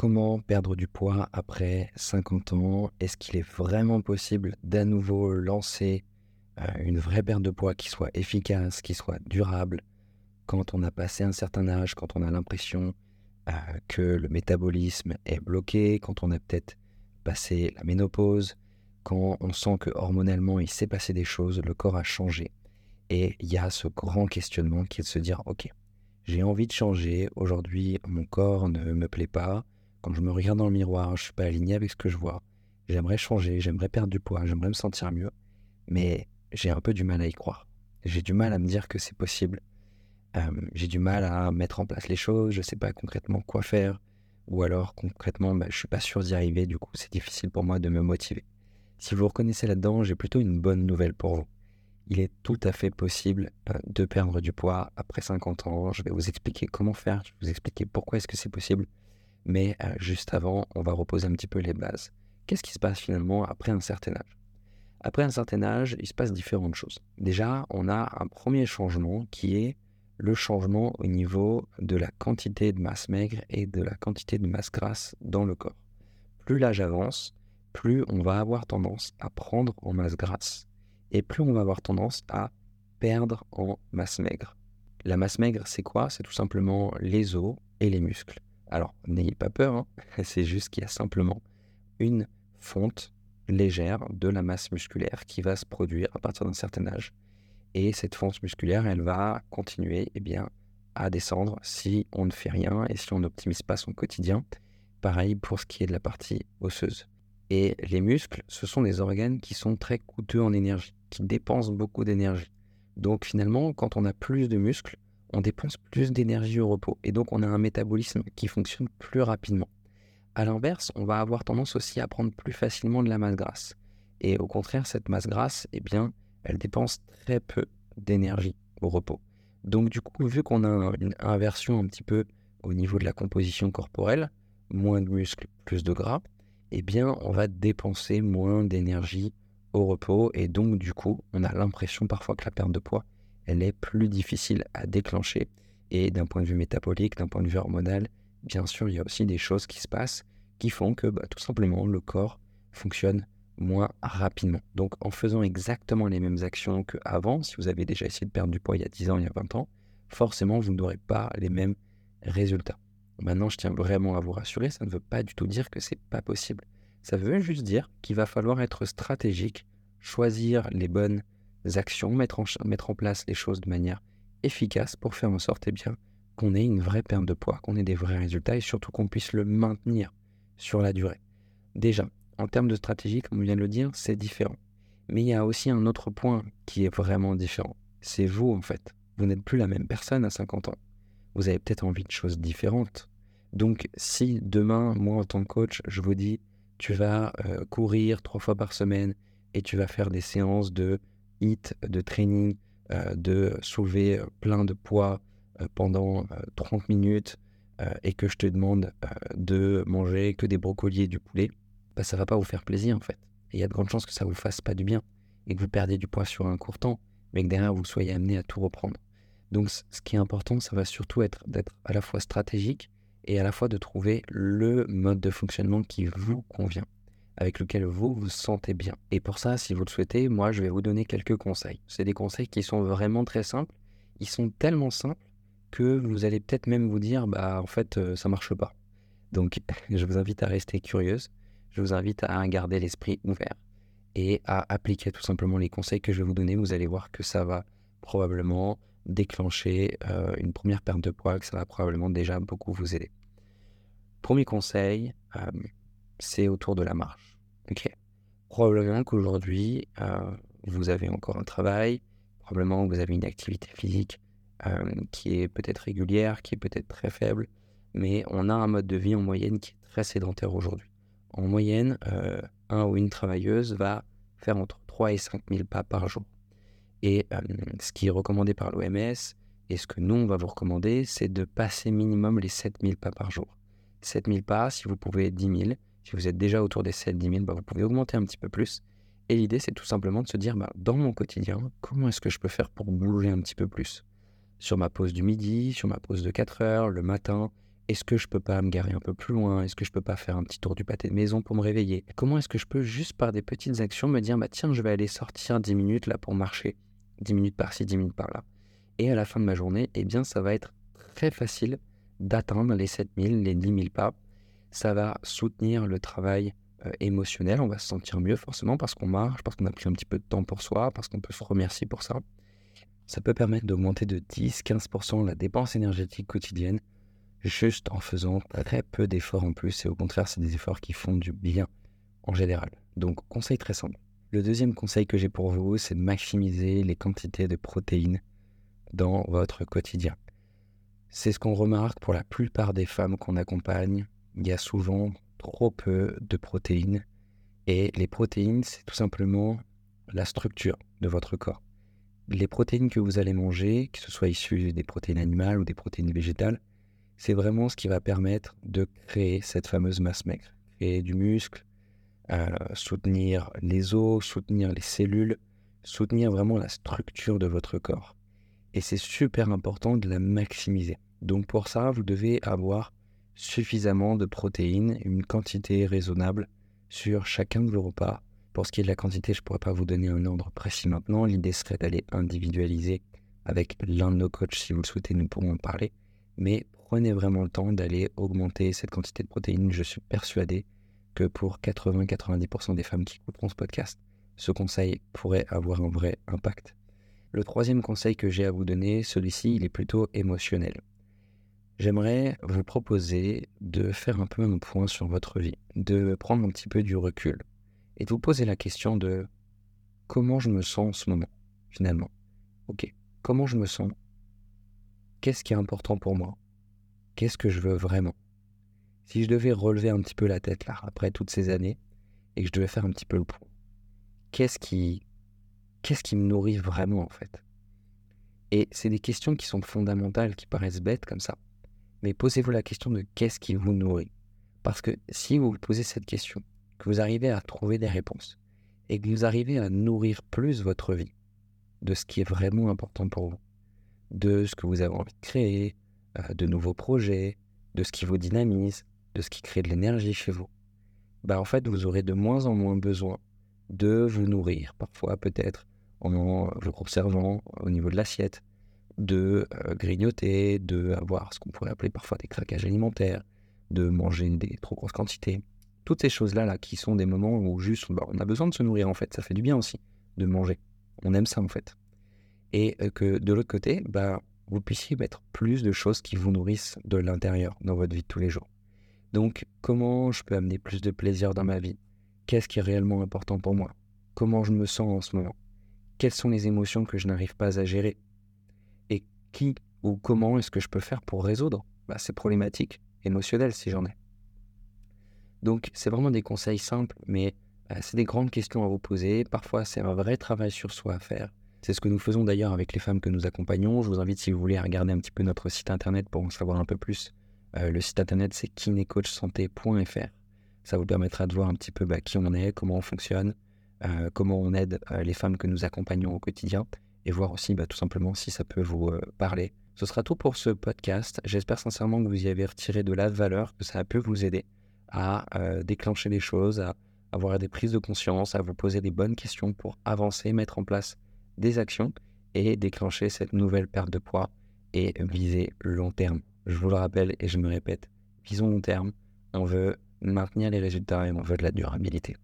Comment perdre du poids après 50 ans? Est-ce qu'il est vraiment possible d'à nouveau lancer euh, une vraie perte de poids qui soit efficace, qui soit durable quand on a passé un certain âge, quand on a l'impression euh, que le métabolisme est bloqué, quand on a peut-être passé la ménopause, quand on sent que hormonalement il s'est passé des choses, le corps a changé? Et il y a ce grand questionnement qui est de se dire, ok, j'ai envie de changer, aujourd'hui mon corps ne me plaît pas, quand je me regarde dans le miroir, je ne suis pas aligné avec ce que je vois, j'aimerais changer, j'aimerais perdre du poids, j'aimerais me sentir mieux, mais j'ai un peu du mal à y croire. J'ai du mal à me dire que c'est possible. j'ai du mal à mettre en place les choses, je ne sais pas concrètement quoi faire, ou alors concrètement, bah, je ne suis pas sûr d'y arriver, du coup c'est difficile pour moi de me motiver. Si vous reconnaissez là-dedans, j'ai plutôt une bonne nouvelle pour vous. Il est tout à fait possible euh, de perdre du poids après 50 ans. Je vais vous expliquer comment faire, je vais vous expliquer pourquoi est-ce que c'est possible. Mais euh, juste avant, on va reposer un petit peu les bases. Qu'est-ce qui se passe finalement après un certain âge? Après un certain âge, il se passe différentes choses. Déjà, on a un premier changement qui est le changement au niveau de la quantité de masse maigre et de la quantité de masse grasse dans le corps. Plus l'âge avance, plus on va avoir tendance à prendre en masse grasse et plus on va avoir tendance à perdre en masse maigre. La masse maigre, c'est quoi? C'est tout simplement les os et les muscles. Alors, n'ayez pas peur, hein. c'est juste qu'il y a simplement une fonte légère de la masse musculaire qui va se produire à partir d'un certain âge. Et cette fonte musculaire, elle va continuer eh bien, à descendre si on ne fait rien et si on n'optimise pas son quotidien. Pareil pour ce qui est de la partie osseuse. Et les muscles, ce sont des organes qui sont très coûteux en énergie, qui dépensent beaucoup d'énergie. Donc finalement, quand on a plus de muscles, on dépense plus d'énergie au repos. Et donc on a un métabolisme qui fonctionne plus rapidement. A l'inverse, on va avoir tendance aussi à prendre plus facilement de la masse grasse. Et au contraire, cette masse grasse, eh bien, elle dépense très peu d'énergie au repos. Donc du coup, vu qu'on a une inversion un petit peu au niveau de la composition corporelle, moins de muscles, plus de gras, eh bien, on va dépenser moins d'énergie au repos et donc, du coup, on a l'impression parfois que la perte de poids, elle est plus difficile à déclencher. Et d'un point de vue métabolique, d'un point de vue hormonal, bien sûr, il y a aussi des choses qui se passent qui font que bah, tout simplement le corps fonctionne moins rapidement. Donc en faisant exactement les mêmes actions qu'avant, si vous avez déjà essayé de perdre du poids il y a 10 ans, il y a 20 ans, forcément vous n'aurez pas les mêmes résultats. Maintenant, je tiens vraiment à vous rassurer, ça ne veut pas du tout dire que c'est pas possible. Ça veut juste dire qu'il va falloir être stratégique, choisir les bonnes actions, mettre en, mettre en place les choses de manière efficace pour faire en sorte eh bien, qu'on ait une vraie perte de poids, qu'on ait des vrais résultats et surtout qu'on puisse le maintenir sur la durée. Déjà, en termes de stratégie, comme on vient de le dire, c'est différent. Mais il y a aussi un autre point qui est vraiment différent. C'est vous en fait. Vous n'êtes plus la même personne à 50 ans. Vous avez peut-être envie de choses différentes. Donc, si demain, moi en tant que coach, je vous dis, tu vas euh, courir trois fois par semaine et tu vas faire des séances de De training, euh, de soulever euh, plein de poids pendant 30 minutes et que je te demande de manger que des brocolis et du poulet, bah, ça va pas vous faire plaisir en fait. Il y a de grandes chances que ça vous fasse pas du bien et que vous perdiez du poids sur un court temps, mais que derrière vous soyez amené à tout reprendre. Donc, ce qui est important, ça va surtout être d'être à la fois stratégique et à la fois de trouver le mode de fonctionnement qui vous convient, avec lequel vous vous sentez bien. Et pour ça, si vous le souhaitez, moi, je vais vous donner quelques conseils. C'est des conseils qui sont vraiment très simples. Ils sont tellement simples que vous allez peut-être même vous dire, bah, en fait, euh, ça marche pas. Donc, je vous invite à rester curieuse. Je vous invite à garder l'esprit ouvert et à appliquer tout simplement les conseils que je vais vous donner. Vous allez voir que ça va probablement déclencher euh, une première perte de poids, que ça va probablement déjà beaucoup vous aider. Premier conseil, euh, c'est autour de la marche. Ok. Probablement qu'aujourd'hui, euh, vous avez encore un travail, probablement que vous avez une activité physique qui est peut-être régulière, qui est peut-être très faible, mais on a un mode de vie en moyenne qui est très sédentaire aujourd'hui. En moyenne, un ou une travailleuse va faire entre 3 et 5 000 pas par jour. Et ce qui est recommandé par l'OMS et ce que nous, on va vous recommander, c'est de passer minimum les 7000 pas par jour. 7000 pas, si vous pouvez 10 000, si vous êtes déjà autour des 7-10 000, bah, vous pouvez augmenter un petit peu plus. Et l'idée, c'est tout simplement de se dire, bah, dans mon quotidien, comment est-ce que je peux faire pour bouger un petit peu plus? Sur ma pause du midi, sur ma pause de 4 heures, le matin, est-ce que je peux pas me garer un peu plus loin? Est-ce que je peux pas faire un petit tour du pâté de maison pour me réveiller? Comment est-ce que je peux juste par des petites actions me dire bah tiens, je vais aller sortir 10 minutes là pour marcher, 10 minutes par-ci, 10 minutes par-là. Et à la fin de ma journée, eh bien ça va être très facile d'atteindre les 7000, les 10 000 pas. Ça va soutenir le travail euh, émotionnel, on va se sentir mieux forcément parce qu'on marche, parce qu'on a pris un petit peu de temps pour soi, parce qu'on peut se remercier pour ça. Ça peut permettre d'augmenter de 10-15% la dépense énergétique quotidienne juste en faisant très peu d'efforts en plus. Et au contraire, c'est des efforts qui font du bien en général. Donc, conseil très simple. Le deuxième conseil que j'ai pour vous, c'est de maximiser les quantités de protéines dans votre quotidien. C'est ce qu'on remarque pour la plupart des femmes qu'on accompagne. Il y a souvent trop peu de protéines. Et les protéines, c'est tout simplement la structure de votre corps. Les protéines que vous allez manger, que ce soit issues des protéines animales ou des protéines végétales, c'est vraiment ce qui va permettre de créer cette fameuse masse maigre, créer du muscle, euh, soutenir les os, soutenir les cellules, soutenir vraiment la structure de votre corps. Et c'est super important de la maximiser. Donc pour ça, vous devez avoir suffisamment de protéines, une quantité raisonnable sur chacun de vos repas. Pour ce qui est de la quantité, je ne pourrais pas vous donner un ordre précis maintenant. L'idée serait d'aller individualiser avec l'un de nos coachs si vous le souhaitez, nous pourrons en parler. Mais prenez vraiment le temps d'aller augmenter cette quantité de protéines. Je suis persuadé que pour 80-90% des femmes qui écouteront ce podcast, ce conseil pourrait avoir un vrai impact. Le troisième conseil que j'ai à vous donner, celui-ci, il est plutôt émotionnel. J'aimerais vous proposer de faire un peu un point sur votre vie, de prendre un petit peu du recul et de vous poser la question de comment je me sens en ce moment, finalement. Ok, comment je me sens? Qu'est-ce qui est important pour moi? Qu'est-ce que je veux vraiment? Si je devais relever un petit peu la tête là, après toutes ces années, et que je devais faire un petit peu le point, qu'est-ce qui, qu'est-ce qui me nourrit vraiment en fait? Et c'est des questions qui sont fondamentales, qui paraissent bêtes comme ça. Mais posez-vous la question de qu'est-ce qui vous nourrit. Parce que si vous posez cette question, que vous arrivez à trouver des réponses, et que vous arrivez à nourrir plus votre vie de ce qui est vraiment important pour vous, de ce que vous avez envie de créer, euh, de nouveaux projets, de ce qui vous dynamise, de ce qui crée de l'énergie chez vous, bah en fait, vous aurez de moins en moins besoin de vous nourrir, parfois peut-être en vous observant au niveau de l'assiette, de euh, grignoter, de avoir ce qu'on pourrait appeler parfois des craquages alimentaires, de manger des trop grosses quantités. Toutes ces choses-là là, qui sont des moments où juste bah, on a besoin de se nourrir en fait, ça fait du bien aussi de manger. On aime ça en fait. Et euh, que de l'autre côté, bah, vous puissiez mettre plus de choses qui vous nourrissent de l'intérieur dans votre vie de tous les jours. Donc, comment je peux amener plus de plaisir dans ma vie? Qu'est-ce qui est réellement important pour moi? Comment je me sens en ce moment? Quelles sont les émotions que je n'arrive pas à gérer? Qui ou comment est-ce que je peux faire pour résoudre bah, ces problématiques émotionnelles si j'en ai Donc, c'est vraiment des conseils simples, mais euh, c'est des grandes questions à vous poser. Parfois, c'est un vrai travail sur soi à faire. C'est ce que nous faisons d'ailleurs avec les femmes que nous accompagnons. Je vous invite, si vous voulez, à regarder un petit peu notre site internet pour en savoir un peu plus. Euh, le site internet, c'est kinecoachsanté.fr. Ça vous permettra de voir un petit peu bah, qui on est, comment on fonctionne, euh, comment on aide les femmes que nous accompagnons au quotidien et voir aussi bah, tout simplement si ça peut vous parler. Ce sera tout pour ce podcast. J'espère sincèrement que vous y avez retiré de la valeur, que ça a pu vous aider à déclencher des choses, à avoir des prises de conscience, à vous poser des bonnes questions pour avancer, mettre en place des actions et déclencher cette nouvelle perte de poids et viser long terme. Je vous le rappelle et je me répète, visons long terme, on veut maintenir les résultats et on veut de la durabilité.